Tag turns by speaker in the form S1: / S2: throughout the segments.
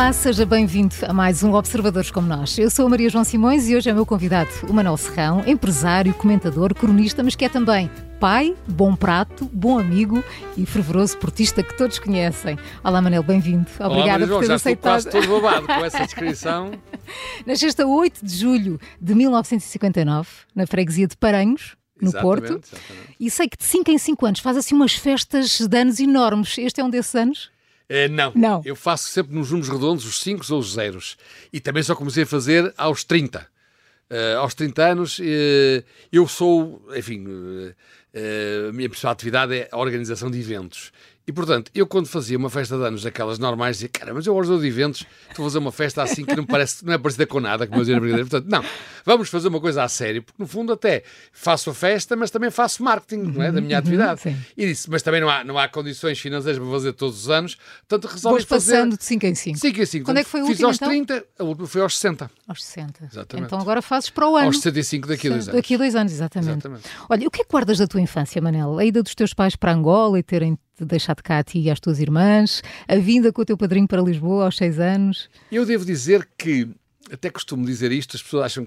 S1: Olá, seja bem-vindo a mais um Observadores como Nós. Eu sou a Maria João Simões e hoje é meu convidado o Manuel Serrão, empresário, comentador, cronista, mas que é também pai, bom prato, bom amigo e fervoroso portista que todos conhecem. Olá, Manel, bem-vindo. Obrigada
S2: Olá,
S1: por ter aceitado.
S2: Estou quase todo babado com essa descrição.
S1: Nasceste a 8 de julho de 1959, na freguesia de Paranhos, no
S2: Exatamente,
S1: Porto.
S2: exatamente.
S1: E sei que de 5 em 5 anos faz assim umas festas de anos enormes. Este é um desses anos?
S2: Eh, não.
S1: Não.
S2: eu faço sempre nos números redondos os 5 ou os zeros. E também só comecei a fazer aos 30. Eh, aos 30 anos, eh, eu sou, enfim, a minha principal atividade é a organização de eventos. E, portanto, eu quando fazia uma festa de anos daquelas normais, dizia, cara, mas eu organizo de eventos, estou a fazer uma festa assim que não, parece, não é parecida com nada, como eu dizia na brincadeira. Portanto, não, vamos fazer uma coisa a sério, porque no fundo até faço a festa, mas também faço marketing, não é, da minha atividade.
S1: sim.
S2: E disse, mas também não há, não há condições financeiras para fazer todos os anos, portanto resolvi
S1: Vamos
S2: fazer...
S1: passando de 5 em 5.
S2: 5 e 5.
S1: Quando é que foi o
S2: Fiz
S1: último,
S2: aos
S1: então?
S2: 30, a última foi aos 60.
S1: Aos 60.
S2: Exatamente.
S1: Então agora fazes para o ano.
S2: Aos 65 daqui a dois anos.
S1: Daqui a dois anos, exatamente.
S2: Exatamente.
S1: Olha, o que é que guardas da tua infância, Manel? A ida dos teus pais para Angola e terem te deixado cá a ti e às tuas irmãs, a vinda com o teu padrinho para Lisboa aos seis anos.
S2: Eu devo dizer que, até costumo dizer isto, as pessoas acham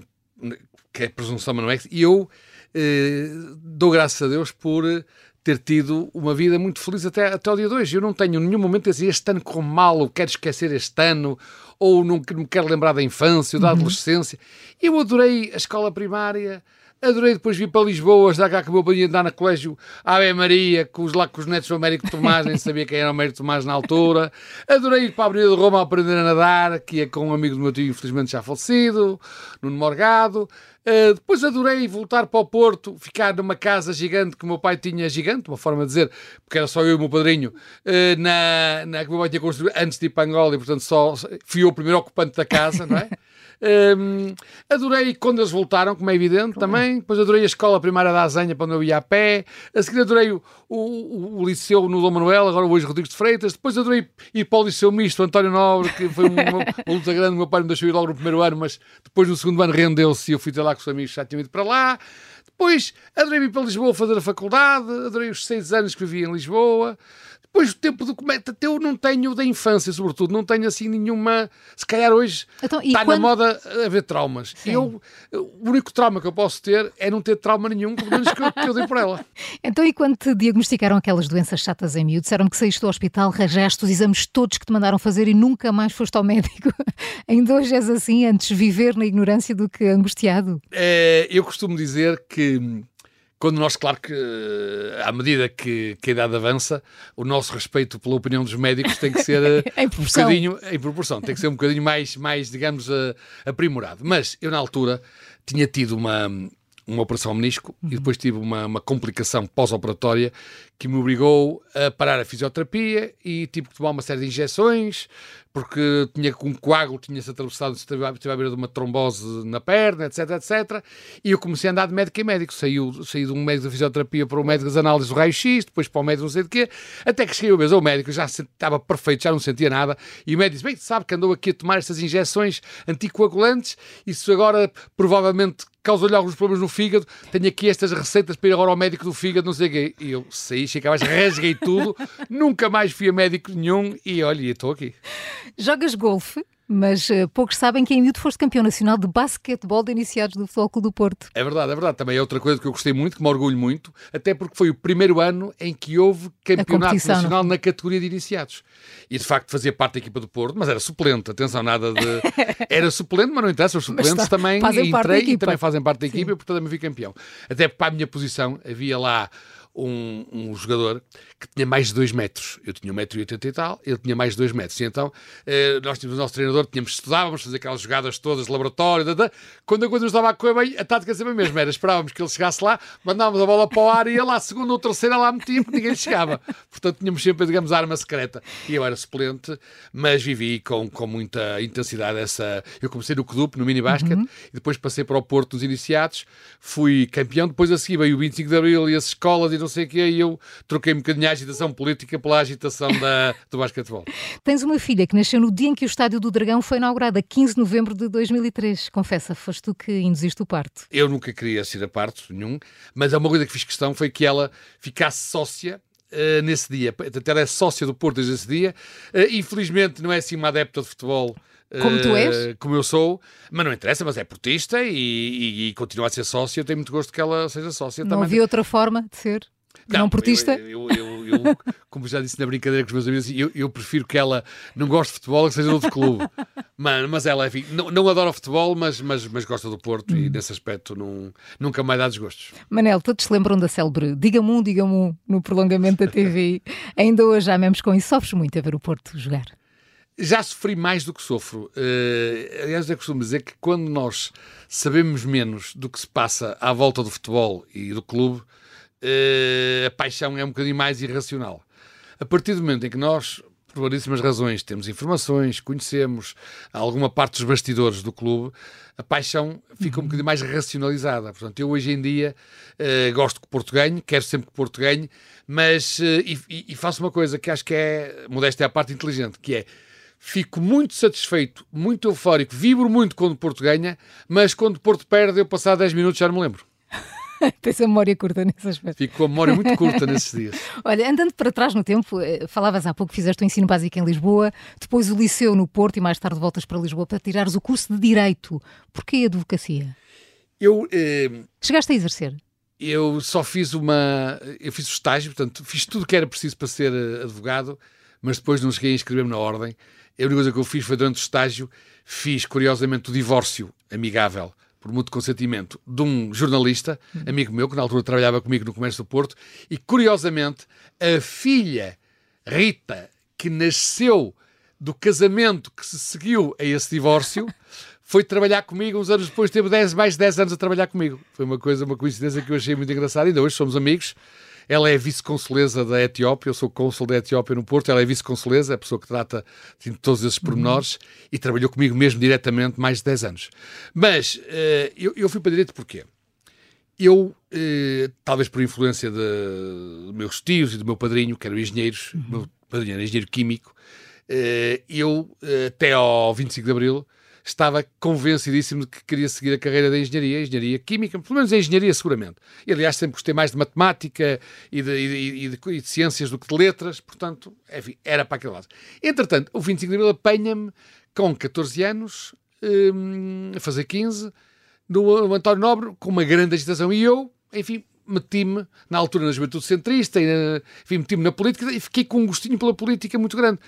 S2: que é presunção, mas não é. E eu eh, dou graças a Deus por eh, ter tido uma vida muito feliz até, até ao dia de hoje. Eu não tenho nenhum momento a dizer este ano correu mal, ou quero esquecer este ano, ou não me quero lembrar da infância ou da adolescência. Eu adorei a escola primária. Adorei depois vir para Lisboa, já que pai ia andar no colégio Ave Maria, com os, lá com os netos do Américo Tomás, nem sabia quem era o Américo Tomás na altura. Adorei ir para a Avenida de Roma a aprender a nadar, que ia com um amigo do meu tio, infelizmente já falecido, Nuno Morgado. Uh, depois adorei voltar para o Porto, ficar numa casa gigante que o meu pai tinha, gigante, uma forma de dizer, porque era só eu e o meu padrinho, uh, na, na que o meu pai tinha construído antes de ir para Angola e, portanto, só fui eu o primeiro ocupante da casa, não é? Um, adorei quando eles voltaram, como é evidente também. Depois adorei a escola primária da Azanha, para onde eu ia a pé. A seguir adorei o, o, o liceu no Dom Manuel, agora hoje Rodrigues de Freitas. Depois adorei ir para o liceu misto António Nobre, que foi uma, uma luta grande. O meu pai me deixou ir logo no primeiro ano, mas depois no segundo ano rendeu-se e eu fui ter lá com os amigos já tinham ido para lá. Depois adorei vir para Lisboa fazer a faculdade, adorei os seis anos que vivi em Lisboa. Depois o tempo do cometa, até eu não tenho da infância, sobretudo, não tenho assim nenhuma. Se calhar hoje
S1: Então,
S2: está
S1: quando-
S2: na moda haver traumas.
S1: Sim.
S2: Eu, o único trauma que eu posso ter é não ter trauma nenhum, pelo menos que eu, que eu dei por ela.
S1: Então, e quando te diagnosticaram aquelas doenças chatas em miúdo, disseram que saíste do hospital, rajaste os exames todos que te mandaram fazer e nunca mais foste ao médico? Ainda hoje és assim, antes viver na ignorância do que angustiado?
S2: Eh, eu costumo dizer que quando nós, claro que eh, à medida que, que a idade avança, o nosso respeito pela opinião dos médicos tem que ser eh,
S1: Em
S2: um bocadinho em proporção, tem que ser um bocadinho mais, mais digamos, eh, aprimorado. Mas eu, na altura, tinha tido uma, uma operação ao menisco e depois tive uma, uma complicação pós-operatória que me obrigou a parar a fisioterapia e tive que tomar uma série de injeções porque tinha um coágulo, tinha-se atravessado, esteve à esteve à beira de uma trombose na perna, etc, etc. E eu comecei a andar de médico em médico. Saiu, saí de um médico da fisioterapia para o médico das análises do raio-x, depois para o médico não sei de quê, até que cheguei uma vez ao médico, já estava perfeito, já não sentia nada, e o médico disse, bem, sabe que andou aqui a tomar estas injeções anticoagulantes, isso agora provavelmente causa-lhe alguns problemas no fígado, tenho aqui estas receitas para ir agora ao médico do fígado, não sei o quê. E eu saí, cheguei mais, rasguei tudo, nunca mais fui a médico nenhum, e olha, estou aqui.
S1: Jogas golfe, mas eh, poucos sabem que em miúdo foste campeão nacional de basquetebol de iniciados do Futebol Clube do Porto.
S2: É verdade, é verdade. Também é outra coisa que eu gostei muito, que me orgulho muito, até porque foi o primeiro ano em que houve campeonato nacional na categoria de iniciados. E de facto fazia parte da equipa do Porto, mas era suplente, atenção, nada de. Era suplente, mas não interessa, os suplentes
S1: está-
S2: também entrei e também fazem parte da equipa e portanto também fui campeão. Até para a minha posição havia lá. Um, um jogador que tinha mais de 2 metros. Eu tinha 1,80m e tal, ele tinha mais de 2 metros. E então eh, nós tínhamos o nosso treinador, tínhamos estudávamos, fazer aquelas jogadas todas de laboratório. da, da. Quando a coisa nos estava a correr bem, a tática sempre a mesma era: esperávamos que ele chegasse lá, mandávamos a bola para o ar e lá, a segunda ou terceira lá metia, porque ninguém chegava. Portanto, tínhamos sempre, digamos, a arma secreta. E eu era suplente, mas vivi com, com muita intensidade essa. Eu comecei no Clube, no minibasket, e depois passei para o Porto nos iniciados, fui campeão. Depois a seguir veio o 25 de Abril e as escolas e não sei o quê, e eu troquei um bocadinho a agitação política pela agitação da, do basquetebol.
S1: Tens uma filha que nasceu no dia em que o Estádio do Dragão foi inaugurado, a 15 de novembro de 2003. Confessa, foste tu que induziste o parto.
S2: Eu nunca queria ser a parte nenhum, mas é uma coisa que fiz questão foi que ela ficasse sócia uh, nesse dia. Ela é sócia do Porto desde esse dia. Uh, infelizmente não é assim uma adepta de futebol.
S1: Como tu és?
S2: Como eu sou, mas não interessa, mas é portista e, e, e continua a ser sócia. Eu tenho muito gosto que ela seja sócia
S1: não
S2: também.
S1: Não havia outra forma de ser? Não, não portista?
S2: Eu, eu, eu, eu, como já disse na brincadeira com os meus amigos, eu, prefiro que ela não goste de futebol que seja de outro clube. mas, mas ela, enfim, não, não adora futebol, mas, mas, mas gosta do Porto hum. e nesse aspecto não, nunca mais dá desgostos.
S1: Manel, todos se lembram da célebre Diga-me um, diga-me um no prolongamento da TV. Ainda hoje já mesmo com isso. Sofres muito a ver o Porto jogar?
S2: Já sofri mais do que sofro. Uh, aliás, eu costumo dizer que quando nós sabemos menos do que se passa à volta do futebol e do clube, uh, a paixão é um bocadinho mais irracional. A partir do momento em que nós, por variedíssimas razões, temos informações, conhecemos alguma parte dos bastidores do clube, a paixão fica um uhum. bocadinho mais racionalizada. Portanto, eu hoje em dia uh, gosto que o Porto ganhe, quero sempre que o Porto ganhe, mas e, e, faço uma coisa que acho que é, modéstia é a parte inteligente, que é fico muito satisfeito, muito eufórico, vibro muito quando o Porto ganha, mas quando o Porto perde, eu passar 10 minutos já não me lembro.
S1: Tens a memória curta nesse aspecto.
S2: Fico com a memória muito curta nesses dias.
S1: Olha, andando para trás no tempo, eh, falavas há pouco que fizeste o ensino básico em Lisboa, depois o liceu no Porto e mais tarde voltas para Lisboa para tirares o curso de Direito. Porquê a advocacia?
S2: Eu... Eh...
S1: Chegaste a exercer?
S2: Eu só fiz uma... Eu fiz o estágio, portanto, fiz tudo o que era preciso para ser eh, advogado, mas depois não cheguei a inscrever-me na ordem. A única coisa que eu fiz foi durante o estágio, fiz curiosamente o divórcio amigável por mútuo consentimento, de um jornalista, amigo meu, que na altura trabalhava comigo no Comércio do Porto, e curiosamente, a filha Rita, que nasceu do casamento que se seguiu a esse divórcio, foi trabalhar comigo uns anos depois, teve 10, mais de 10 anos a trabalhar comigo. Foi uma coisa, uma coincidência que eu achei muito engraçada. Ainda hoje somos amigos. Ela é vice-consuleza da Etiópia, eu sou cônsul da Etiópia no Porto, ela é vice-consuleza, é a pessoa que trata de todos esses pormenores uhum. e trabalhou comigo mesmo diretamente mais de 10 anos. Mas uh, eu, eu, fui para direito porquê? Eu, uh, talvez por influência de, de, meus tios e do meu padrinho, que eram engenheiros, uhum. meu padrinho era engenheiro químico, uh, eu, até ao 25 de Abril, estava convencidíssimo de que queria seguir a carreira da engenharia, engenharia química, pelo menos a engenharia seguramente. E, aliás, sempre gostei mais de matemática e de, e de, e de ciências do que de letras, portanto, enfim, era para aquele lado. Entretanto, o 25 de Abril apanha-me com 14 anos, hum, a fazer 15, no, no António Nobre, com uma grande agitação, e eu, enfim, meti-me na altura na juventude centrista, e, enfim, meti-me na política e fiquei com um gostinho pela política muito grande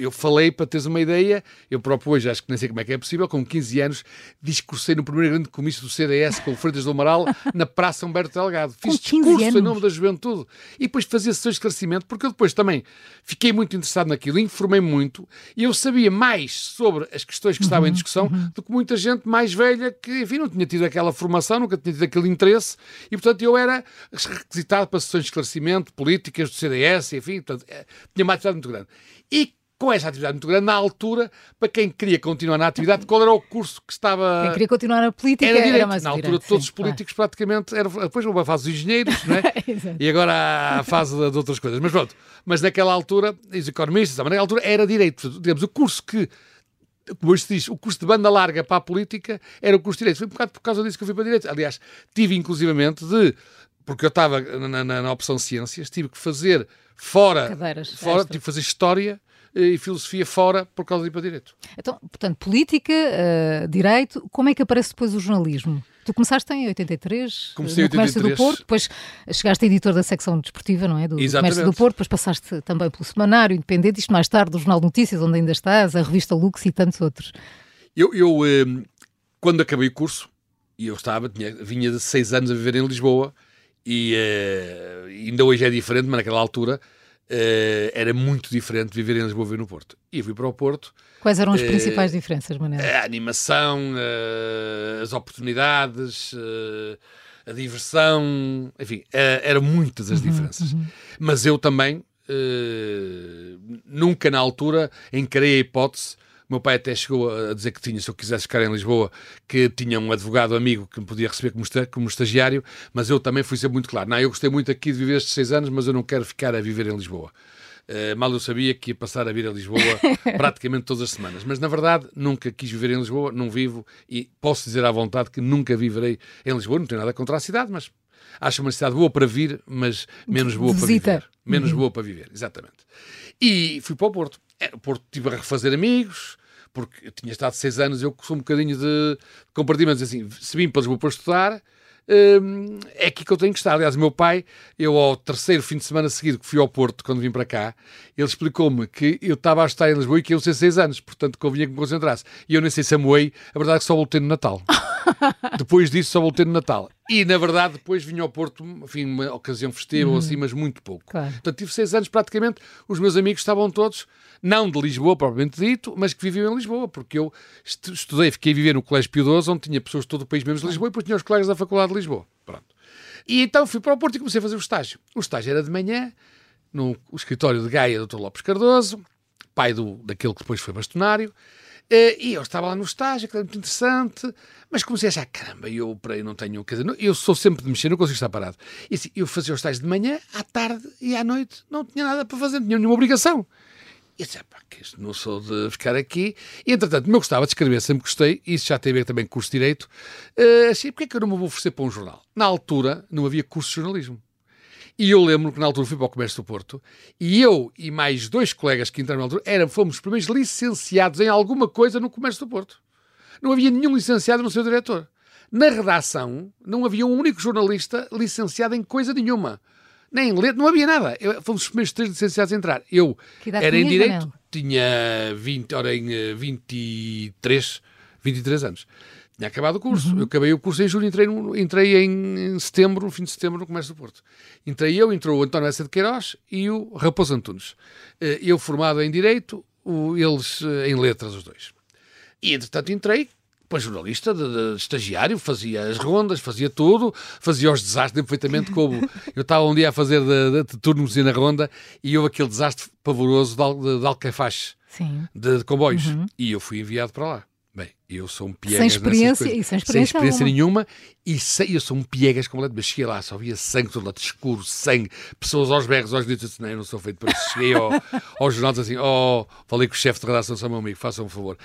S2: eu falei, para teres uma ideia, eu próprio hoje acho que nem sei como é que é possível, com 15 anos, discursei no primeiro grande comício do CDS com o Freitas do Amaral na Praça Humberto Delgado. Fiz discurso anos. em nome da juventude e depois fazia sessões de esclarecimento, porque eu depois também fiquei muito interessado naquilo, informei muito e eu sabia mais sobre as questões que estavam uhum, em discussão uhum. do que muita gente mais velha que, enfim, não tinha tido aquela formação, nunca tinha tido aquele interesse e, portanto, eu era requisitado para sessões de esclarecimento, políticas do CDS, enfim, portanto, eh, tinha uma atividade muito grande. E com essa atividade muito grande, na altura, para quem queria continuar na atividade, qual era o curso que estava.
S1: Quem queria continuar na política
S2: era, direito.
S1: Era mais
S2: na
S1: altura,
S2: direito, todos sim, os políticos claro. praticamente. Era, depois houve a fase dos engenheiros, não é? e agora a fase de, de, outras coisas. Mas pronto, mas naquela altura, os economistas, naquela altura era direito. Digamos, o curso que como se diz, o curso de banda larga para a política era o curso de Direito. Foi um bocado por causa disso que eu fui para Direito. Aliás, tive inclusivamente de, porque eu estava na, na, na opção Ciências, tive que fazer fora,
S1: Cadeiras,
S2: fora tive que fazer História e filosofia fora por causa de ir para direito.
S1: Então, portanto, política, uh, direito, como é que aparece depois o jornalismo? Tu começaste em 83,
S2: Comecei
S1: no Comércio
S2: 83.
S1: do Porto, depois chegaste a editor da secção desportiva, não é? Do, do Comércio do Porto, depois passaste também pelo Semanário Independente, isto mais tarde, do Jornal de Notícias, onde ainda estás, a revista Lux e tantos outros.
S2: Eu, eu eh, quando acabei o curso, e eu estava, tinha, vinha de seis anos a viver em Lisboa, e ainda hoje é diferente, mas naquela altura Uh, era muito diferente viver em Lisboa e no Porto. E eu fui para o Porto.
S1: Quais eram as uh, principais diferenças, Manel?
S2: A animação, uh, as oportunidades, a diversão, enfim, eram muitas as uhum, diferenças. Uhum. Mas eu também, nunca na altura, encarei a hipótese meu pai até chegou a dizer que tinha, se eu quisesse ficar em Lisboa, que tinha um advogado amigo que me podia receber como, como estagiário, mas eu também fui ser muito claro. Não, eu gostei muito aqui de viver estes seis anos, mas eu não quero ficar a viver em Lisboa. Uh, mal eu sabia que ia passar a vir a Lisboa praticamente todas as semanas. Mas na verdade nunca quis viver em Lisboa, não vivo e posso dizer à vontade que nunca viverei em Lisboa. Não tenho nada contra a cidade, mas Acho uma cidade boa para vir, mas menos boa
S1: Visita.
S2: para viver. Menos
S1: Uhum.
S2: boa para viver, exatamente. E fui para o Porto. O Porto tive a refazer amigos, porque eu tinha estado seis anos, eu sou um bocadinho de compartimentos, assim, se vim para Lisboa para estudar, hum, é aqui que eu tenho que estar. Aliás, o meu pai, eu ao terceiro fim de semana seguido que fui ao Porto, quando vim para cá, ele explicou-me que eu estava a estar em Lisboa e que eu sei seis anos, portanto convinha que me concentrasse. E eu nem sei se amoei, a verdade é que só voltei no Natal. depois disso só voltei no Natal. E, na verdade, depois vim ao Porto, enfim, uma ocasião festiva ou assim, mas muito pouco.
S1: Claro.
S2: Portanto, tive seis anos praticamente, os meus amigos estavam todos, não de Lisboa propriamente dito, mas que viviam em Lisboa, porque eu estu- estudei, fiquei a viver no Colégio Pio XII, onde tinha pessoas de todo o país menos de Lisboa, e depois tinha os colegas da Faculdade de Lisboa. Pronto. E então fui para o Porto e comecei a fazer o estágio. O estágio era de manhã, no escritório de Gaia, Dr. Lopes Cardoso, pai do, daquele que depois foi bastonário, e eu estava lá no estágio, que era muito interessante, mas comecei a achar, caramba, eu para aí não tenho, quer eu sou sempre de mexer, não consigo estar parado. E assim, eu fazia o estágio de manhã, à tarde e à noite, não tinha nada para fazer, não tinha nenhuma obrigação. E eu disse, pá, que isto não sou de ficar aqui. E, entretanto, eu gostava de escrever, sempre gostei, e isso já tem a ver também com curso de Direito. Uh, assim, porque é que eu não me vou oferecer para um jornal? Na altura, não havia curso de jornalismo. E eu lembro que na altura fui para o Comércio do Porto e eu e mais dois colegas que entraram na altura eram, fomos os primeiros licenciados em alguma coisa no Comércio do Porto. Não havia nenhum licenciado no seu diretor. Na redação, não havia um único jornalista licenciado em coisa nenhuma. Nem em não havia nada. Eu, fomos os primeiros três licenciados a entrar. Eu era em Direito, tinha 20, ora, em eh, 23, 23 anos. Tinha acabado o curso.
S1: Uhum.
S2: Eu acabei o curso em julho, entrei, no- entrei em setembro, no fim de setembro, no Comércio do Porto. Entrei eu, entrou o António Essa de Queiroz e o Raposo Antunes. Eh, Eu formado em Direito, o- eles eh, em Letras, os dois. E, entretanto, entrei para jornalista, de, de estagiário, fazia as rondas, fazia tudo, fazia os desastres, perfeitamente como eu estava um dia a fazer de, de, de turnos na ronda e houve aquele desastre pavoroso de, de, de Alcafaxe, de, de comboios, e eu fui enviado para lá. Eu sou um piegas
S1: Sem experiência- e sem experiência alguma.
S2: nenhuma e sei, eu sou um piegas completo, mas cheguei lá, só via sangue todo lado escuro, sangue, pessoas aos berros, aos gritos, eu disse, não, eu não sou feito para isso. Cheguei ao, ao jornal disse assim, oh, falei com o chefe de redação, só meu amigo, faça um favor,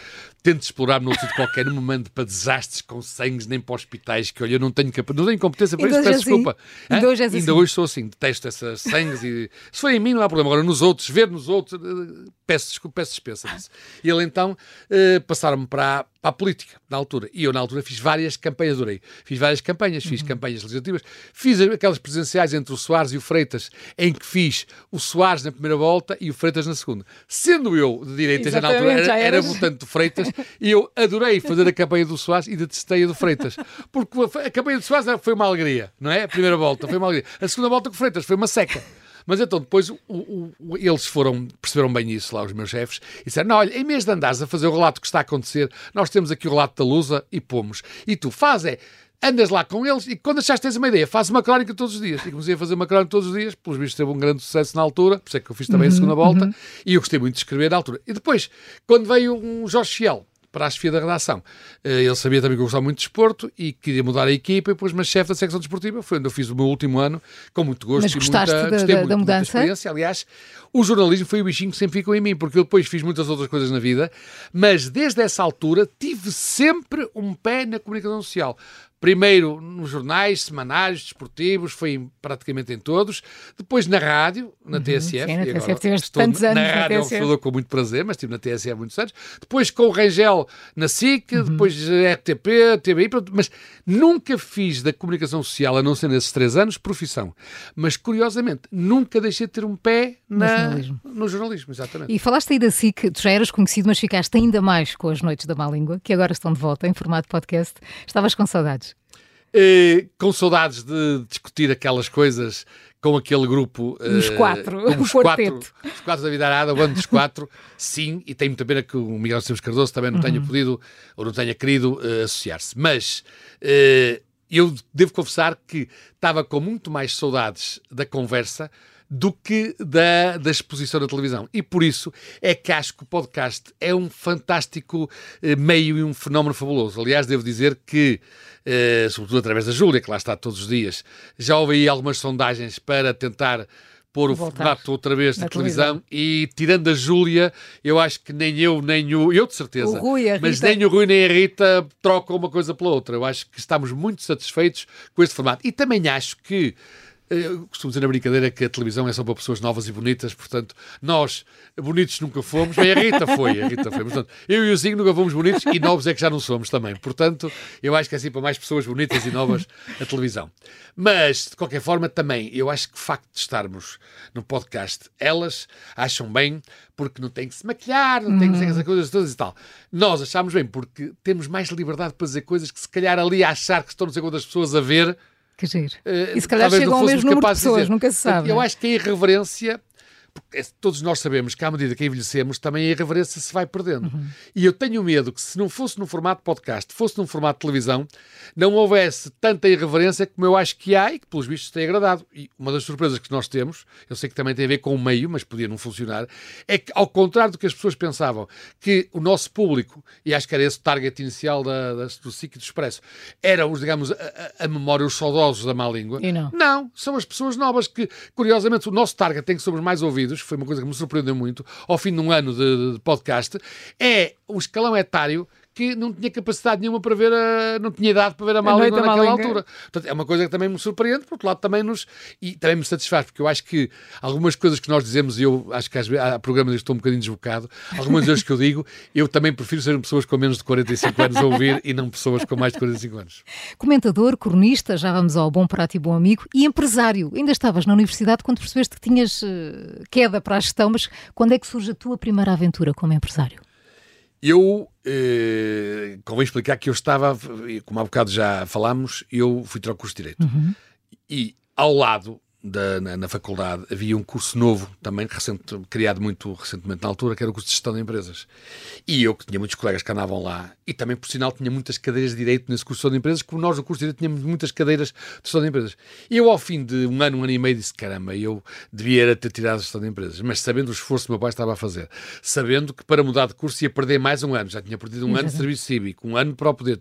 S2: tente explorar-me num sítio qualquer, não me mande para desastres com sangues, nem para hospitais, que olha, eu não tenho, não tenho competência para
S1: Ainda
S2: isso, peço
S1: és assim?
S2: desculpa.
S1: Ainda hoje
S2: Ainda
S1: assim?
S2: hoje sou assim, detesto essas sangues e se for em mim não há problema, agora nos outros, ver nos outros, eh, peço desculpa, peço dispensa disso. E ele então eh, passaram-me para, para a política, na altura, e eu na altura fiz várias campanhas, adorei, fiz várias campanhas, fiz
S1: Uhum.
S2: campanhas legislativas, fiz aquelas presenciais entre o Soares e o Freitas, em que fiz o Soares na primeira volta e o Freitas na segunda. Sendo eu de direita, já na altura era, era votante do Freitas, e eu adorei fazer a campanha do Soares e detestei a do Freitas, porque a campanha do Soares foi uma alegria, não é? A primeira volta foi uma alegria. A segunda volta com o Freitas foi uma seca. Mas então depois o- o- eles foram, perceberam bem isso lá, os meus chefes, e disseram: Não, olha, em vez de andares a fazer o relato que está a acontecer, nós temos aqui o relato da Lusa e pomos. E tu faz é. Andas lá com eles e quando achaste tens uma ideia, faz uma crónica todos os dias. E comecei a fazer uma crónica todos os dias, pelos vistos teve um grande sucesso na altura, por isso é que eu fiz também a segunda volta, e eu gostei muito de escrever na altura. E depois, quando veio um Jorge Fiel, para a chefia da redação. Eh, Ele sabia também que eu gostava muito de desporto e queria mudar a equipa e pôs-me chefe da secção desportiva. Foi onde eu fiz o meu último ano, com muito gosto
S1: Mas
S2: e
S1: gostaste
S2: muita,
S1: da-
S2: gostei
S1: da-
S2: muito,
S1: da
S2: muita
S1: mudança?
S2: experiência. Aliás, o jornalismo foi o bichinho que sempre ficou em mim, porque eu depois fiz muitas outras coisas na vida, mas desde essa altura tive sempre um pé na comunicação social. Primeiro nos jornais, semanários, desportivos, foi em- praticamente em todos. Depois na rádio, na TSF.
S1: Uhum. sim, na TSF tiveste tantos anos
S2: na
S1: na
S2: rádio, é
S1: TSF.
S2: falou com muito prazer, mas estive na TSE há muitos anos. Depois com o Rangel na SIC,
S1: Uhum.
S2: depois RTP, TVI, pronto, mas nunca fiz da comunicação social, a não ser nesses três anos, profissão. Mas curiosamente, nunca deixei de ter um pé na-
S1: jornalismo.
S2: no jornalismo, exatamente.
S1: E falaste aí da SIC, tu já eras conhecido, mas ficaste ainda mais com as Noites da Má Língua, que agora estão de volta em formato podcast. Estavas com saudades.
S2: Eh, com saudades de discutir aquelas coisas com aquele grupo.
S1: Os
S2: eh,
S1: quatro,
S2: com
S1: o
S2: os quatro,
S1: quarteto.
S2: os quatro da vida arada, o ano dos quatro, sim, e tenho muita pena que o Miguel Esteves Cardoso também não tenha podido ou não tenha querido eh, associar-se. Mas eh, eu devo confessar que estava com muito mais saudades da conversa do que da, da exposição na televisão. E por isso é que acho que o podcast é um fantástico eh, meio e um fenómeno fabuloso. Aliás, devo dizer que, eh, sobretudo através da Júlia, que lá está todos os dias, já houve aí algumas sondagens para tentar pôr o formato outra vez de televisão. televisão. e tirando a Júlia, eu acho que nem eu, nem o. Eu de certeza.
S1: O Rui, a
S2: mas nem o Rui nem a Rita trocam uma coisa pela outra. Eu acho que estamos muito satisfeitos com este formato. E também acho que eu costumo dizer na brincadeira que a televisão é só para pessoas novas e bonitas, portanto, nós, bonitos nunca fomos, bem, a Rita foi, a Rita foi. Portanto, eu e o Zinho nunca fomos bonitos e novos é que já não somos também. Portanto, eu acho que é assim para mais pessoas bonitas e novas a televisão. Mas, de qualquer forma, também, eu acho que o facto de estarmos no podcast, elas acham bem porque não têm que se maquilhar, não têm que fazer essas coisas todas e tal. Nós achamos bem porque temos mais liberdade para dizer coisas que se calhar ali a achar que estão não sei quantas pessoas a ver
S1: que giro. Uh, e se calhar chegam ao mesmo número de pessoas, nunca se sabe.
S2: Eu é? acho que a irreverência todos nós sabemos que à medida que envelhecemos, também a irreverência se vai perdendo. Uhum. E eu tenho medo que se não fosse num formato podcast, fosse num formato de televisão, não houvesse tanta irreverência como eu acho que há e que pelos vistos tem agradado. E uma das surpresas que nós temos, eu sei que também tem a ver com o meio, mas podia não funcionar, é que ao contrário do que as pessoas pensavam, que o nosso público, e acho que era esse o target inicial da, da, do SIC e do Expresso, eram, os, digamos, a, a, memória, os saudosos da má língua.
S1: E não.
S2: Não, são as pessoas novas que, curiosamente, o nosso target tem que somos mais ouvidos ouvidos, foi uma coisa que me surpreendeu muito, ao fim de um ano de, de podcast, é o escalão etário que não tinha capacidade nenhuma para ver a, não tinha idade para ver a má língua naquela altura. Portanto, é uma coisa que também me surpreende, por outro lado também nos e também me satisfaz, porque eu acho que algumas coisas que nós dizemos, e eu acho que às vezes há programas que estou um bocadinho desbocado, algumas vezes que eu digo, eu também prefiro ser pessoas com menos de 45 anos a ouvir e não pessoas com mais de 45 anos.
S1: Comentador, cronista, já vamos ao bom prato e bom amigo, e empresário. Ainda estavas na universidade quando percebeste que tinhas uh, queda para a gestão, mas quando é que surge a tua primeira aventura como empresário?
S2: Eu, eh, convém explicar que eu estava, como há bocado já falámos, eu fui tirar o curso de Direito. Uhum. E ao lado da, na, na, faculdade havia um curso novo, também recente, criado muito recentemente na altura, que era o curso de Gestão de Empresas. E eu, que tinha muitos colegas que andavam lá, e também, por sinal, tinha muitas cadeiras de Direito nesse curso de Gestão de Empresas, como nós no curso de Direito tínhamos muitas cadeiras de Gestão de Empresas. E eu, ao fim de um ano, um ano e meio, disse, caramba, eu devia ter tirado a Gestão de Empresas. Mas sabendo o esforço que meu pai estava a fazer, sabendo que para mudar de curso ia perder mais um ano, já tinha perdido um ano de serviço cívico, um ano para o poder,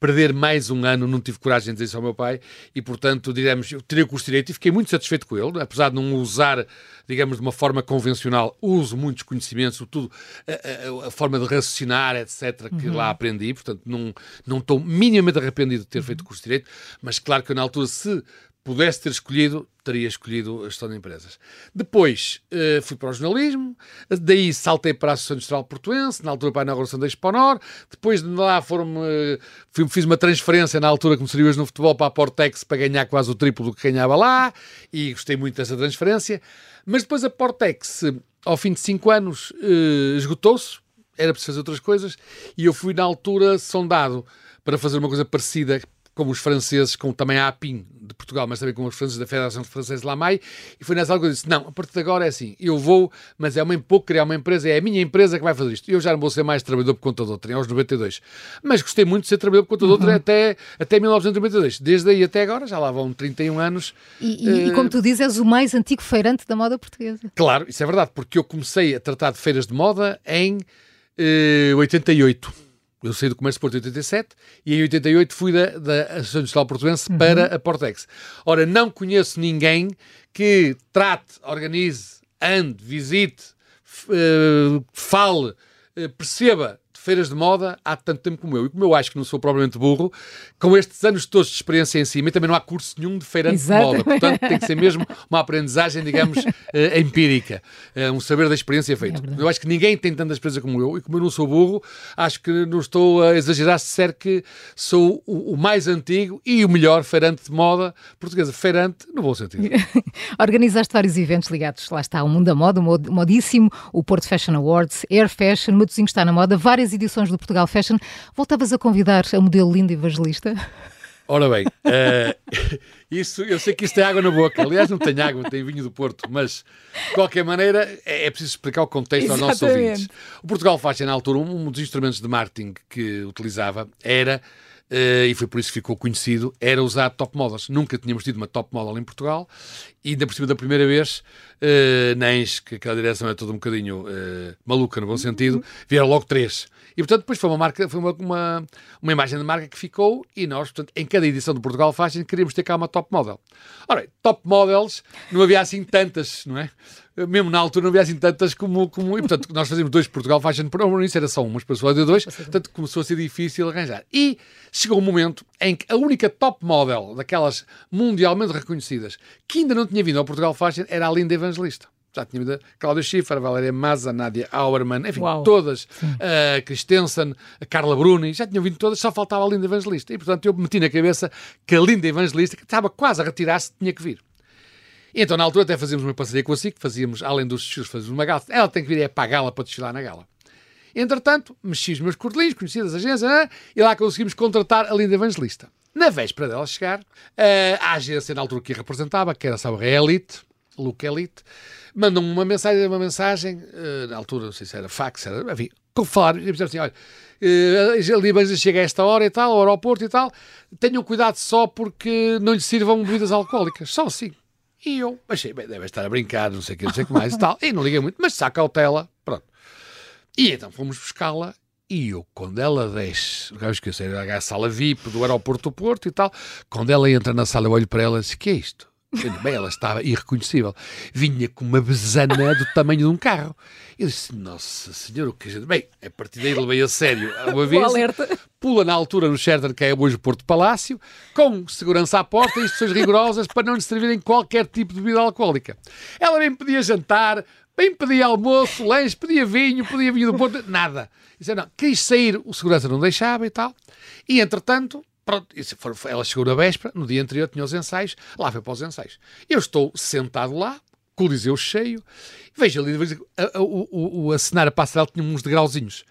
S2: perder mais um ano, não tive coragem de dizer isso ao meu pai, e, portanto, diremos, eu tirei o curso de Direito e fiquei muito satisfeito com ele, apesar de não usar, digamos, de uma forma convencional, uso muitos conhecimentos, tudo, a, a, a forma de raciocinar, etc., que uhum. lá aprendi, portanto, não, não estou minimamente arrependido de ter feito o curso de Direito, mas claro que eu, na altura, se pudesse ter escolhido, teria escolhido a gestão de empresas. Depois uh, fui para o jornalismo, daí saltei para a Associação Industrial Portuense, na altura para a inauguração da Exponor, depois de lá foram uh, fiz uma transferência na altura, como seria hoje no futebol, para a Portex para ganhar quase o triplo do que ganhava lá, e gostei muito dessa transferência. Mas depois a Portex, ao fim de cinco anos, uh, esgotou-se, era preciso fazer outras coisas, e eu fui na altura sondado para fazer uma coisa parecida como os franceses, com também a APIN de Portugal, mas também com os franceses da Federação Francesa de Lamai, e foi nessa altura que eu disse, não, a partir de agora é assim, eu vou, mas é uma pouco criar uma empresa, é a minha empresa que vai fazer isto. Eu já não vou ser mais trabalhador por conta de outra, aos 92. Mas gostei muito de ser trabalhador por conta de outra uhum. até, até 1992. Desde aí até agora, já lá vão 31 anos.
S1: E, e, uh... e como tu dizes, és o mais antigo feirante da moda portuguesa.
S2: Claro, isso é verdade, porque eu comecei a tratar de feiras de moda em uh, 88 eu saí do Comércio Porto em 87 e em 88 fui da, da Associação Industrial Portuense uhum. para a Portex. Ora, não conheço ninguém que trate, organize, ande, visite, uh, fale, uh, perceba feiras de moda há tanto tempo como eu. E como eu acho que não sou propriamente burro, com estes anos todos de experiência em cima, também não há curso nenhum de feirante Exatamente. de moda. Portanto, tem que ser mesmo uma aprendizagem, digamos, uh, empírica. Uh, um saber da experiência feito. É eu acho que ninguém tem tanta experiência como eu. E como eu não sou burro, acho que não estou a exagerar se disser que sou o, o mais antigo e o melhor feirante de moda portuguesa. Feirante no bom sentido.
S1: Organizaste vários eventos ligados, lá está, ao mundo da moda, o modíssimo, o Porto Fashion Awards, Air Fashion, Matosinho está na moda, várias edições do Portugal Fashion. Voltavas a convidar a modelo linda evangelista?
S2: Ora bem, uh, isso, eu sei que isto é água na boca. Aliás, não tem água, tem vinho do Porto, mas de qualquer maneira é, é preciso explicar o contexto Exatamente. aos nossos ouvintes. O Portugal Fashion, na altura, um dos instrumentos de marketing que utilizava era Uh, e foi por isso que ficou conhecido, era usar top models. Nunca tínhamos tido uma top model em Portugal e ainda por cima da primeira vez, uh, NENS, que aquela direção é toda um bocadinho uh, maluca no bom sentido, vieram logo três. E portanto depois foi uma marca, foi uma, uma, uma, imagem de marca que ficou e nós, portanto, em cada edição do Portugal Fashion queríamos ter cá uma top model. Ora, top models não havia assim tantas, não é? mesmo na altura não havia assim tantas como, como e portanto nós fazíamos dois Portugal Fashion por no início era só um, mas de dois, portanto começou a ser difícil arranjar. E chegou um momento em que a única top model daquelas mundialmente reconhecidas que ainda não tinha vindo ao Portugal Fashion era a Linda Evangelista. Já tinha vindo a Cláudia Schiffer, a Valéria Maza, Nádia Auermann, enfim, Uau. todas, a Christensen, a Carla Bruni, já tinham vindo todas, só faltava a Linda Evangelista. E portanto eu meti na cabeça que a Linda Evangelista, que estava quase a retirar-se, tinha que vir. Então, na altura, até fazíamos uma parceria com a SIC, fazíamos, além dos desfiles, fazíamos uma gala. Ela tem que vir é para a gala para desfilar na gala. Entretanto, mexi os meus cordelinhos, conheci as agências, né? e lá conseguimos contratar a Linda Evangelista. Na véspera dela chegar, eh, a agência na altura que a representava, que era a Elite, Look Elite, mandam-me uma mensagem, uma mensagem, eh, na altura, não sei se era fax, era, enfim, com falar, e assim, olha, uh, a Libanesa chega a esta hora e tal, ao aeroporto e tal, tenham cuidado só porque não lhe sirvam bebidas alcoólicas, só assim. E eu achei, bem, deve estar a brincar, não sei o que, não sei o que mais e tal. E não liguei muito, mas saca cautela, pronto. E então fomos buscá-la e eu, quando ela desce, eu esqueci, a sala VIP do aeroporto do Porto e tal, quando ela entra na sala, eu olho para ela e disse, que é isto? Bem, ela estava irreconhecível. Vinha com uma besana do tamanho de um carro. Eu disse, nossa senhora, o que a gente... Bem, a partir daí levei a sério uma vez. Pula na altura no Sheraton, que é hoje o Porto Palácio, com segurança à porta e instruções rigorosas para não lhe servirem qualquer tipo de bebida alcoólica. Ela bem podia jantar, bem pedia almoço, lanche, pedia vinho, pedia vinho do Porto, nada. Disse, não, quis sair, o segurança não deixava e tal. E, entretanto, Pronto, ela chegou na véspera, no dia anterior tinha os ensaios, lá foi para os ensaios. Eu estou sentado lá, coliseu cheio, vejo ali, vejo, a, a, o, o, a passarela tinha uns degrauzinhos.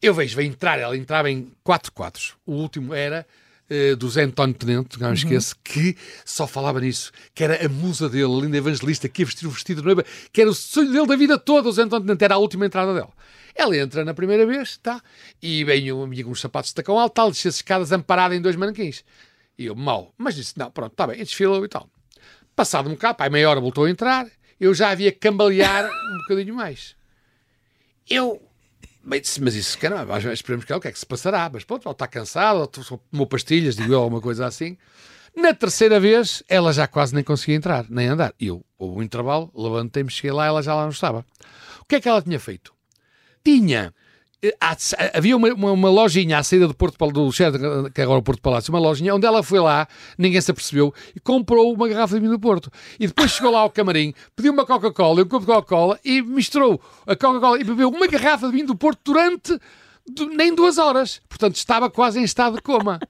S2: Eu vejo, vai entrar, ela entrava em quatro quadros. O último era uh, do Zé António Tenente, não me uhum. esqueço, uhum. que só falava nisso, que era a musa dele, a linda evangelista, que ia vestir o vestido de noiva, que era o sonho dele da vida toda, o Zé António Tenente, era a última entrada dela. Ela entra na primeira vez, tá? E vem um amigo com uns sapatos de tacão alto, tal, desce as escadas amparada em dois manequins. E eu, mal. Mas disse, não, pronto, está bem, desfilou e tal. Passado um bocado, pai, meia hora voltou a entrar, eu já havia cambalear um bocadinho mais. Eu, bem, disse, mas isso, caramba, esperemos que é o que é que se passará. Mas pronto, ela está cansada, tomou pastilhas, digo eu, alguma coisa assim. Na terceira vez, ela já quase nem conseguia entrar, nem andar. E eu, houve um intervalo, levantei-me, cheguei lá, ela já lá não estava. O que é que ela tinha feito? Tinha eh, havia uma, uma, uma, lojinha à saída do Porto do Sheraton, que é agora o Porto Palácio, uma lojinha onde ela foi lá, ninguém se apercebeu, e comprou uma garrafa de vinho do Porto. E depois chegou lá ao camarim, pediu uma Coca-Cola, um copo de Coca-Cola e misturou a Coca-Cola e bebeu uma garrafa de vinho do Porto durante nem duas horas. Portanto, estava quase em estado de coma.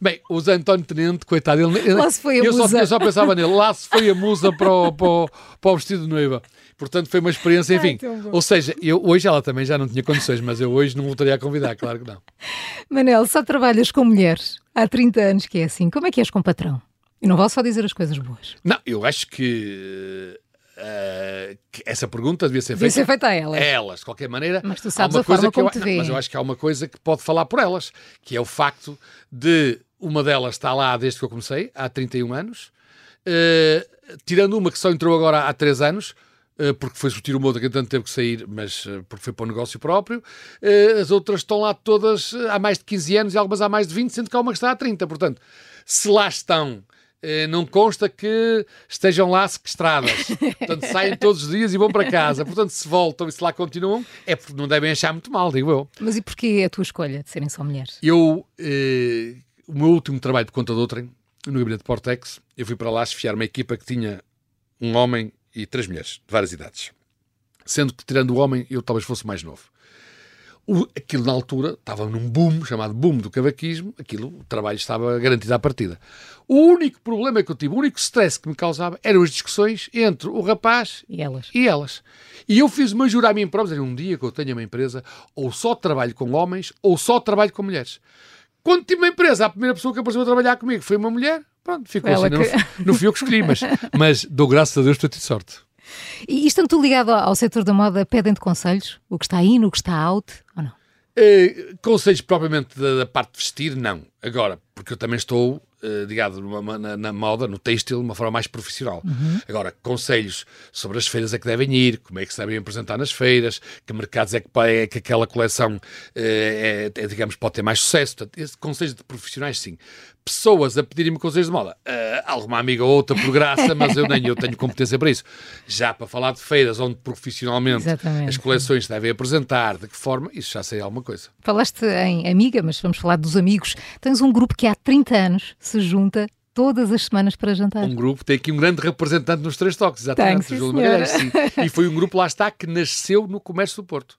S2: Bem, o Zé António Tenente, coitado, ele,
S1: lá se foi a
S2: eu,
S1: musa.
S2: Só, eu só pensava nele, lá se foi a musa para o, para o, para o vestido de noiva. Portanto, foi uma experiência, enfim. Ai, ou seja, eu, hoje ela também já não tinha condições, mas eu hoje não voltaria a convidar, claro que não.
S1: Manel, só trabalhas com mulheres há 30 anos que é assim. Como é que és com o patrão? E não vale só dizer as coisas boas.
S2: Não, eu acho que, uh, essa pergunta devia ser
S1: devia
S2: feita,
S1: ser feita a elas. A
S2: elas, de qualquer maneira.
S1: Mas tu sabes a forma como
S2: eu,
S1: te vê.
S2: Mas eu acho que há uma coisa que pode falar por elas, que é o facto de uma delas estar lá desde que eu comecei, há 31 anos, uh, tirando uma que só entrou agora há 3 anos, porque foi surtir o modo que tanto teve que sair, mas eh, porque foi para o negócio próprio. Eh, as outras estão lá todas há mais de 15 anos e algumas há mais de 20, sendo que há uma que está há 30. Portanto, se lá estão não consta que estejam lá sequestradas. Portanto, saem todos os dias e vão para casa. Portanto, se voltam e se lá continuam, é porque não devem achar muito mal, digo eu.
S1: Mas e porquê a tua escolha de serem só mulheres?
S2: Eu, eh, o meu último trabalho de conta de outrem, no gabinete Portex, eu fui para lá esfiar uma equipa que tinha um homem e três mulheres, de várias idades. Sendo que, tirando o homem, eu talvez fosse mais novo. O, aquilo na altura estava num boom, chamado boom do cavaquismo, aquilo, o trabalho estava garantido à partida. O único problema que eu tive, o único stress que me causava eram as discussões entre o rapaz
S1: e elas.
S2: E, elas. e eu fiz uma jurar a mim próprio, um dia que eu tenha uma empresa, ou só trabalho com homens, ou só trabalho com mulheres. Quando tive uma empresa, a primeira pessoa que apareceu a trabalhar comigo foi uma mulher, Pronto, ficou Ela assim. Que... Não, não fui eu que escolhi, mas, mas dou graças a Deus por ter tido sorte.
S1: E estando tu ligado ao setor da moda, pedem-te conselhos? O que está in, o que está out, ou não?
S2: Uh, conselhos propriamente da, da, parte de vestir, não. Agora, porque eu também estou uh, ligado numa, na, na, moda, no têxtil, de uma forma mais profissional. Uhum. Agora, conselhos sobre as feiras a que devem ir, como é que se devem apresentar nas feiras, que mercados é que, é que aquela coleção, uh, é, é, digamos, pode ter mais sucesso. Portanto, esse conselhos de profissionais, sim pessoas a pedirem-me conselhos de moda. Uh, alguma amiga ou outra por graça, mas eu nem eu tenho competência para isso. Já para falar de feiras onde profissionalmente Exatamente. as coleções devem apresentar, de que forma, isso já sei alguma coisa.
S1: Falaste em amiga, mas vamos falar dos amigos. Tens um grupo que há 30 anos se junta todas as semanas para jantar.
S2: Um grupo, tem aqui um grande representante nos três toques, exatamente,
S1: tem, Júlio Magalhães.
S2: E foi um grupo, lá está, que nasceu no comércio do Porto.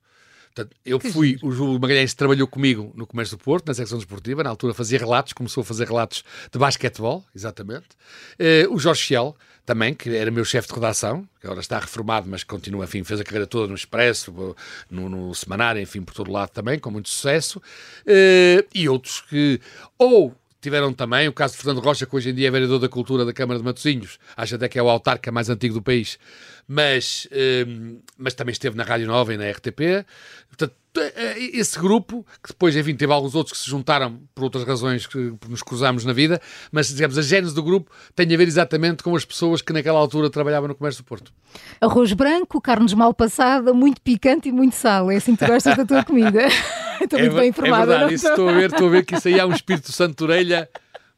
S2: Portanto, eu que fui, giro. o Júlio Magalhães trabalhou comigo no Comércio do Porto, na secção desportiva, na altura fazia relatos, começou a fazer relatos de basquetebol, exatamente. Uh, o Jorge Fiel, também, que era meu chefe de redação, que agora está reformado, mas continua, enfim, fez a carreira toda no Expresso, no, no Semanário, enfim, por todo lado também, com muito sucesso. Uh, e outros que, ou tiveram também o caso de Fernando Rocha, que hoje em dia é vereador da Cultura da Câmara de Matosinhos, acho até que é o autarca mais antigo do país, mas, um, mas também esteve na Rádio Nova e na RTP. Portanto, eh, esse grupo, que depois, enfim, teve alguns outros que se juntaram por outras razões que nos cruzamos na vida, mas, digamos, a gênese do grupo tem a ver exatamente com as pessoas que naquela altura trabalhavam no comércio do Porto.
S1: Arroz branco, carnes mal passada, muito picante e muito sal. É assim que tu gostas da tua comida. estou muito é, bem informada.
S2: É verdade, isso estou a ver, estou a ver que isso aí há um espírito santo de orelha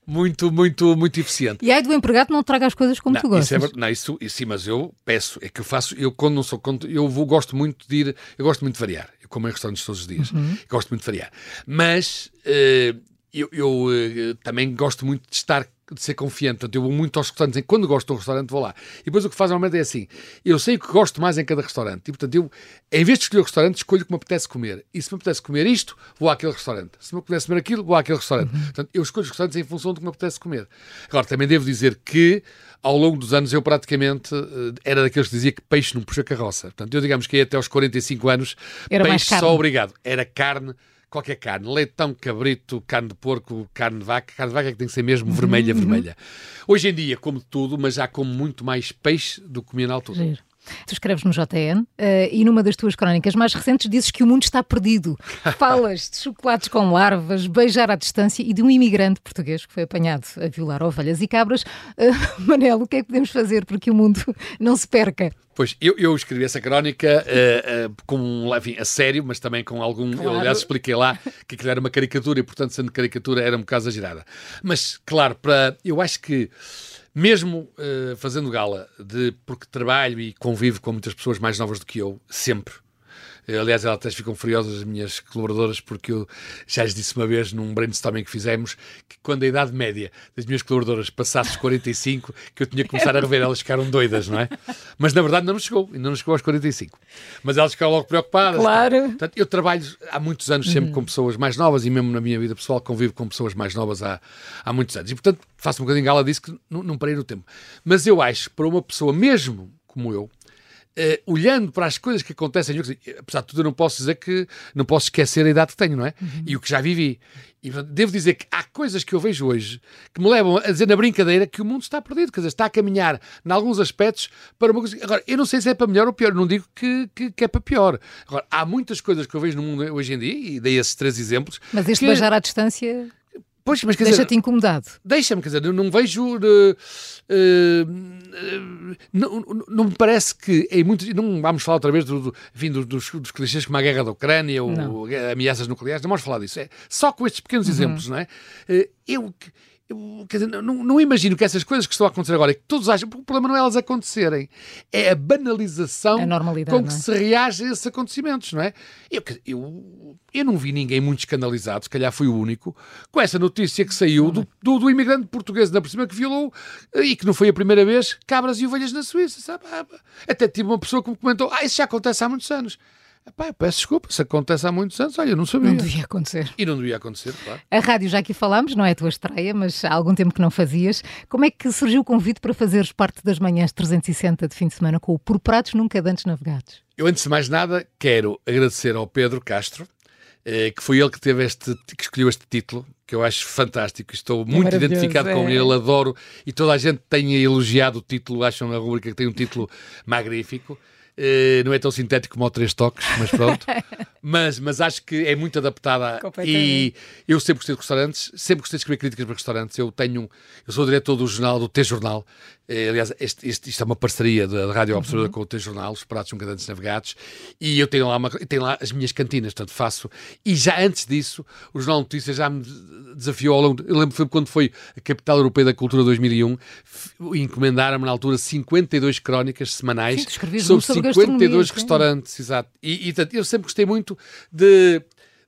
S2: muito, muito, muito eficiente.
S1: E aí do empregado não traga as coisas como
S2: não,
S1: tu gostas.
S2: Isso é, não, isso, isso, sim, mas eu peço, é que eu faço, eu quando não sou, quando, eu vou, gosto muito de ir, eu gosto muito de variar. Eu como em restaurantes todos os dias, uhum. gosto muito de variar. Mas uh, eu, eu uh, também gosto muito de estar de ser confiante. Portanto, eu vou muito aos restaurantes. Quando gosto de um restaurante, vou lá. E depois o que faz normalmente é assim: eu sei o que gosto mais em cada restaurante. E, portanto, eu, em vez de escolher o restaurante, escolho o que me apetece comer. E se me apetece comer isto, vou àquele restaurante. Se me apetece comer aquilo, vou àquele restaurante. Uhum. Portanto, eu escolho os restaurantes em função do que me apetece comer. Agora, também devo dizer que, ao longo dos anos, eu praticamente uh, era daqueles que dizia que peixe não puxa carroça. Portanto, eu, digamos que até aos 45 anos, era peixe só obrigado. Era carne qualquer carne, leitão, cabrito, carne de porco, carne de vaca, carne de vaca é que tem que ser mesmo uhum, vermelha, uhum. vermelha. Hoje em dia como tudo, mas já como muito mais peixe do que comia na altura. Giro.
S1: Tu escreves no JN uh, eh, e numa das tuas crónicas mais recentes dizes que o mundo está perdido. Falas de chocolates com larvas, beijar à distância e de um imigrante português que foi apanhado a violar ovelhas e cabras. Uh, Manel, o que é que podemos fazer para que o mundo não se perca?
S2: Pois, eu, eu escrevi essa crónica uh, uh, com, enfim, a sério, mas também com algum. Claro. Eu, aliás, expliquei lá que aquilo era uma caricatura e, portanto, sendo caricatura, era um bocado exagerada. Mas, claro, para, eu acho que mesmo uh, fazendo gala de porque trabalho e convivo com muitas pessoas mais novas do que eu, sempre, Aliás, elas até ficam furiosas, as minhas colaboradoras, porque eu já lhes disse uma vez num brainstorming que fizemos que quando a idade média das minhas colaboradoras passasse os 45, que eu tinha que começar a rever, elas ficaram doidas, não é? Mas na verdade ainda não chegou, ainda não chegou aos 45. Mas elas ficaram logo preocupadas.
S1: Claro.
S2: Tá? Portanto, eu trabalho há muitos anos sempre uhum. com pessoas mais novas e mesmo na minha vida pessoal convivo com pessoas mais novas há, há muitos anos. E portanto faço um bocadinho gala disso que não, não parei no tempo. Mas eu acho para uma pessoa mesmo como eu, Uh, olhando para as coisas que acontecem, apesar de tudo, eu não posso dizer que não posso esquecer a idade que tenho, não é? Uhum. E o que já vivi. E devo dizer que há coisas que eu vejo hoje que me levam a dizer na brincadeira que o mundo está perdido, quer dizer, está a caminhar em alguns aspectos para uma coisa. Agora, eu não sei se é para melhor ou pior, não digo que, que, que, é para pior. Agora, há muias coisas que eu vejo no mundo hoje em dia, e dei esses três exemplos.
S1: Mas este
S2: que...
S1: beijar à distância.
S2: Pois, mas
S1: Deixa-te incomodado.
S2: Deixa-me, quer dizer, eu não vejo. Uh, uh, não, não me parece que em muitos. Não vamos falar outra vez do, do, enfim, dos, dos clichês como a guerra da Ucrânia ou ameaças nucleares, não vamos falar disso. É só com estes pequenos uhum. exemplos, não é? Uh, eu eu, dizer, não, não, imagino que essas coisas que estão a acontecer agora, que todos acham, o problema não é elas acontecerem, é a banalização a com que é? se reage a esses acontecimentos, não é? Eu, eu, eu não vi ninguém muito escandalizado, se calhar fui o único, com essa notícia que saiu do, do, do imigrante português na por cima que violou, e que não foi a primeira vez, cabras e ovelhas na Suíça, sabe? Até tive uma pessoa que me comentou, ah, isso já acontece há muitos anos. Epá, peço desculpa, isso acontece há muitos anos, olha, eu não sabia.
S1: Não devia acontecer.
S2: E não devia acontecer, claro.
S1: A rádio já aqui falámos, não é a tua estreia, mas há algum tempo que não fazias. Como é que surgiu o convite para fazeres parte das manhãs 360 de fim de semana com o Por Pratos Nunca Dantes Navegados?
S2: Eu, antes de mais nada, quero agradecer ao Pedro Castro, eh, que foi ele que teve este, que escolheu este título, que eu acho fantástico. Estou é muito identificado é. com ele, adoro, e toda a gente tenha elogiado o título, acham na rubrica que tem um título magnífico. Uh, não é tão sintético como o Três Toques, mas pronto. mas, mas acho que é muito adaptada e eu sempre gostei de restaurantes, sempre gostei de escrever críticas para restaurantes. Eu tenho, eu sou diretor do jornal, do T-Jornal, eh, aliás, este, este, isto é uma parceria da Rádio Observador uhum. com o T-Jornal, os pratos são cadantes navegados, e eu tenho lá, uma, tenho lá as minhas cantinas, portanto faço, e já antes disso, o Jornal Notícias já me desafiou ao longo, eu lembro quando foi a Capital Europeia da Cultura 2001, encomendaram-me na altura 52 crónicas semanais
S1: Sim,
S2: sobre, sobre 52 restaurantes, exato, e, e eu sempre gostei muito de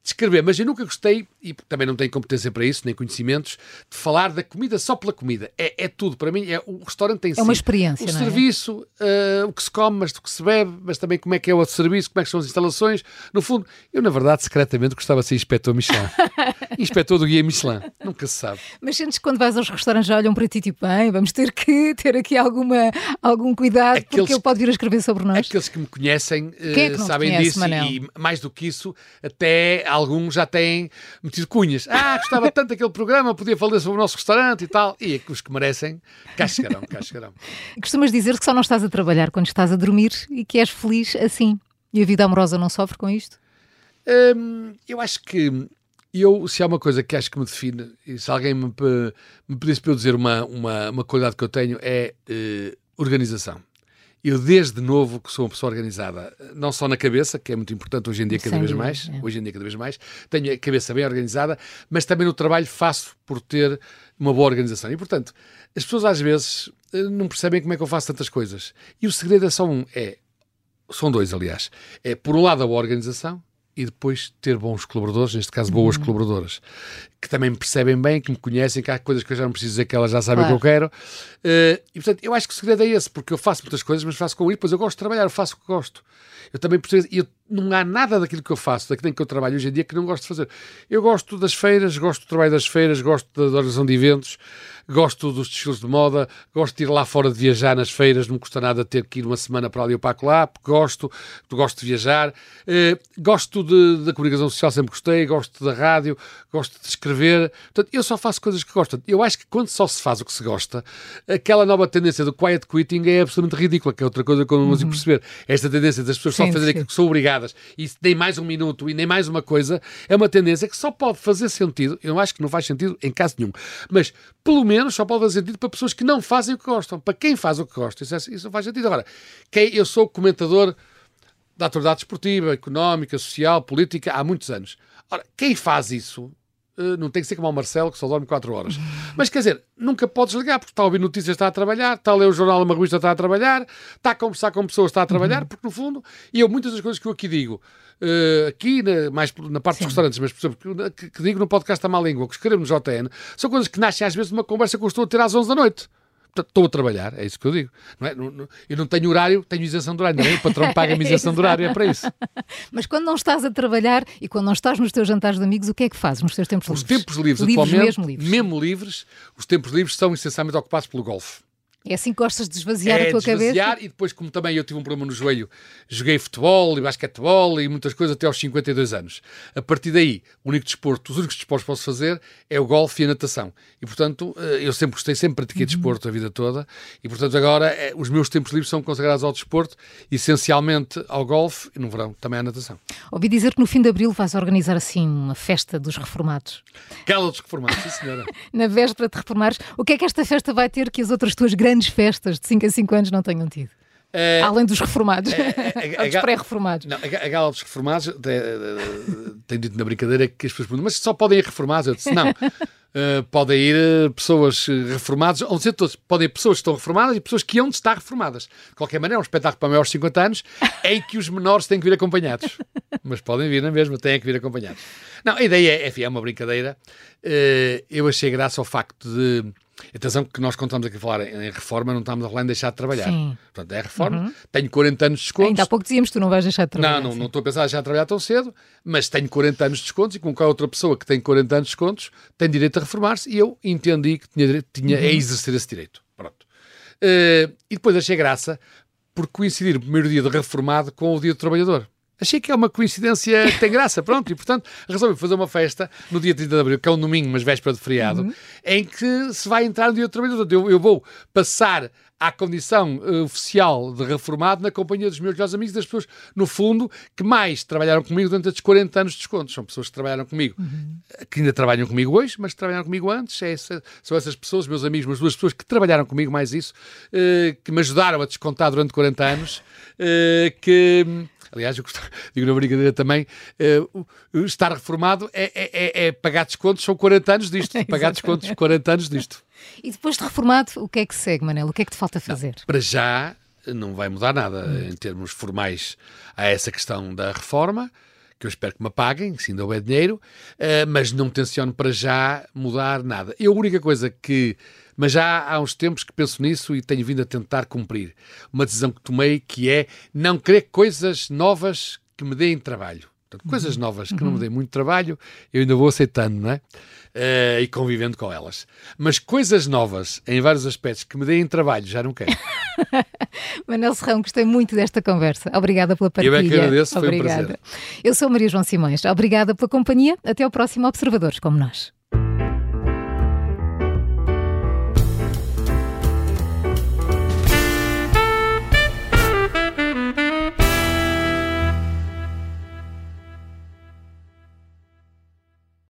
S2: descrever, mas eu nunca gostei, e também não tenho competência para isso, nem conhecimentos, de falar da comida só pela comida. É, é tudo, para mim, é o restaurante tem
S1: É uma experiência,
S2: O
S1: é?
S2: serviço, uh, o que se come, mas o que se bebe, mas também como é que é o serviço, como é que são as instalações. No fundo, eu, na verdade, secretamente gostava de ser inspetor Michelin. inspetor do guia Michelin. Nunca se sabe.
S1: Mas sentes que quando vais aos restaurantes já olham para ti tipo, bem, vamos ter que ter aqui alguma, algum cuidado, aqueles, porque ele pode vir a escrever sobre nós.
S2: Aqueles que me conhecem uh,
S1: é que
S2: sabem
S1: conhece,
S2: disso,
S1: Manel?
S2: e mais do que isso, até alguns já têm metido cunhas. Ah, gostava tanto daquele programa, podia falar sobre o nosso restaurante e tal. E é que os que merecem, cá chegarão, cá chegarão.
S1: Costumas dizer que só não estás a trabalhar quando estás a dormir e que és feliz assim. E a vida amorosa não sofre com isto?
S2: Hum, eu acho que eu, se há uma coisa que acho que me define, e se alguém me, me pedisse para eu dizer uma, uma, uma qualidade que eu tenho, é uh, organização. Eu, desde novo, que sou uma pessoa organizada, não só na cabeça, que é muito importante hoje em dia, cada Sem vez dúvida, mais, é. hoje em dia cada vez mais, tenho a cabeça bem organizada, mas também no trabalho faço por ter uma boa organização. E, portanto, as pessoas às vezes eh, não percebem como é que eu faço tantas coisas. E o segredo é só um, é, são dois, aliás. É, por um lado, a boa organização, e depois ter bons colaboradores, neste caso boas uhum. colaboradoras, que também me percebem bem, que me conhecem, que há coisas que eu já não preciso dizer que elas já sabem claro. o que eu quero. Uh, e portanto, eu acho que o segredo é esse, porque eu faço muitas coisas, mas faço com ele, depois eu gosto de trabalhar, eu faço o que gosto. Eu também percebo, eu, não há nada daquilo que eu faço, daquilo que eu trabalho hoje em dia, que não gosto de fazer. Eu gosto das feiras, gosto do trabalho das feiras, gosto da organização de eventos, gosto dos desfiles de moda, gosto de ir lá fora de viajar nas feiras, não me custa nada ter que ir uma semana para ali ou para lá, porque gosto, gosto de viajar, eh, gosto de, da comunicação social, sempre gostei, gosto da rádio, gosto de escrever, portanto, eu só faço coisas que gosto. Eu acho que quando só se faz o que se gosta, aquela nova tendência do quiet quitting é absolutamente ridícula, que é outra coisa que eu não consigo uhum. perceber. Esta tendência das pessoas sim, só fazerem aquilo que são obrigadas e nem mais um minuto e nem mais uma coisa, é uma tendência que só pode fazer sentido, eu acho que não faz sentido em caso nenhum, mas pelo menos só pode fazer sentido para pessoas que não fazem o que gostam. Para quem faz o que gosta, isso, é, isso não faz sentido. Agora, quem, eu sou comentador da atualidade esportiva, económica, social, política há muitos anos. Ora, quem faz isso não tem que ser como o Marcelo, que só dorme 4 horas. Mas quer dizer, nunca podes ligar, porque está a ouvir notícias, está a trabalhar, está a ler o jornal, uma revista, está a trabalhar, está a conversar com pessoas, está a trabalhar, uhum. porque no fundo, e eu muitas das coisas que eu aqui digo, uh, aqui na, mais na parte Sim. dos restaurantes, mas por exemplo, que, que digo no podcast da Má Língua, que escrevemos no JN, são coisas que nascem às vezes de uma conversa que eu estou a ter às 11 da noite. Portanto, estou a trabalhar, é isso que eu digo. Não é? eu não tenho horário, tenho isenção de horário. Não é? O patrão paga-me isenção de horário, é para isso.
S1: Mas quando não estás a trabalhar e quando não estás nos teus jantares de amigos, o que é que fazes nos teus tempos
S2: os
S1: livres?
S2: Os tempos livres, livres atualmente, mesmo livres. mesmo livres, os tempos livres são essencialmente ocupados pelo golfe.
S1: É assim que gostas de esvaziar
S2: é,
S1: a tua
S2: desvaziar,
S1: cabeça?
S2: E depois, como também eu tive um problema no joelho, joguei futebol e basquetebol e muitas coisas até aos 52 anos. A partir daí, o único desporto, os únicos desportos que posso fazer é o golfe e a natação. E, portanto, eh, eu sempre gostei, sempre pratiquei uhum. desporto a vida toda. E, portanto, agora eh, os meus tempos livres são consagrados ao desporto, essencialmente ao golfe e, no verão, também à natação.
S1: Ouvi dizer que no fim de abril vais organizar, assim, uma festa dos reformados.
S2: Gala dos reformados, sim, senhora.
S1: Na véspera de reformares, o que é que esta festa vai ter que as outras tuas grandes grandes festas de 5 a 5 anos não tenham tido? Uh, Além dos reformados, ou dos pré-reformados.
S2: A, gala dos reformados tem dito na brincadeira que as pessoas perguntam, mas só podem ir reformados? Eu disse, não. Uh, podem ir pessoas reformadas, ou dizer todos, podem ir pessoas que estão reformadas e pessoas que hão de estar reformadas. De qualquer maneira, é um espetáculo para maiores de 50 anos em que os menores têm que vir acompanhados. Mas podem vir na mesma, têm que vir acompanhados. Não, a ideia é, enfim, é uma brincadeira. Uh, eu achei graça ao facto de Atenção que nós contamos aqui a falar em reforma, não estamos a falar em deixar de trabalhar. Sim. Portanto, é reforma. Uhum. Tenho 40 anos de descontos.
S1: Ainda há pouco dizíamos que tu não vais deixar de trabalhar.
S2: Não, não, não estou a pensar em deixar de trabalhar tão cedo, mas tenho 40 anos de descontos e com qualquer outra pessoa que tem 40 anos de descontos tem direito a reformar-se e eu entendi que tinha, tinha uhum. a exercer esse direito. Pronto. Uh, e depois achei graça por coincidir o primeiro dia de reformado com o dia do trabalhador. Achei que é uma coincidência que tem graça, pronto, e portanto resolvi fazer uma festa no dia 30 de abril, que é um domingo, mas véspera de feriado, uhum. em que se vai entrar no dia do trabalhador. Eu, eu vou passar à condição uh, oficial de reformado na companhia dos meus melhores amigos, das pessoas, no fundo, que mais trabalharam comigo durante estes 40 anos de descontos. São pessoas que trabalharam comigo, uhum. que ainda trabalham comigo hoje, mas que trabalharam comigo antes. É essa, são essas pessoas, meus amigos, mas duas pessoas que trabalharam comigo, mais isso, uh, que me ajudaram a descontar durante 40 anos, uh, que Aliás, eu gostava, digo na brincadeira também, uh, estar reformado é, é, é, é, pagar descontos, são 40 anos disto, pagar descontos, 40 anos disto.
S1: E depois de reformado, o que é que segue, Manel? O que é que te falta fazer?
S2: Não, para já não vai mudar nada hum. em termos formais a essa questão da reforma, que eu espero que me paguem, se ainda houver dinheiro, uh, mas não tenciono para já mudar nada. E a única coisa que mas já há uns tempos que penso nisso e tenho vindo a tentar cumprir. Uma decisão que tomei que é não querer coisas novas que me deem trabalho. Portanto, coisas uhum. novas que não me uhum. deem muito trabalho, eu ainda vou aceitando, não é? Uh, e convivendo com elas. Mas coisas novas, em vários aspectos, que me deem trabalho, já não quero.
S1: Manel Serrão, gostei muito desta conversa. Obrigada pela partilha.
S2: Eu é que agradeço, Obrigada. foi um prazer.
S1: Eu sou Maria João Simões. Obrigada pela companhia. Até ao próximo Observadores como nós.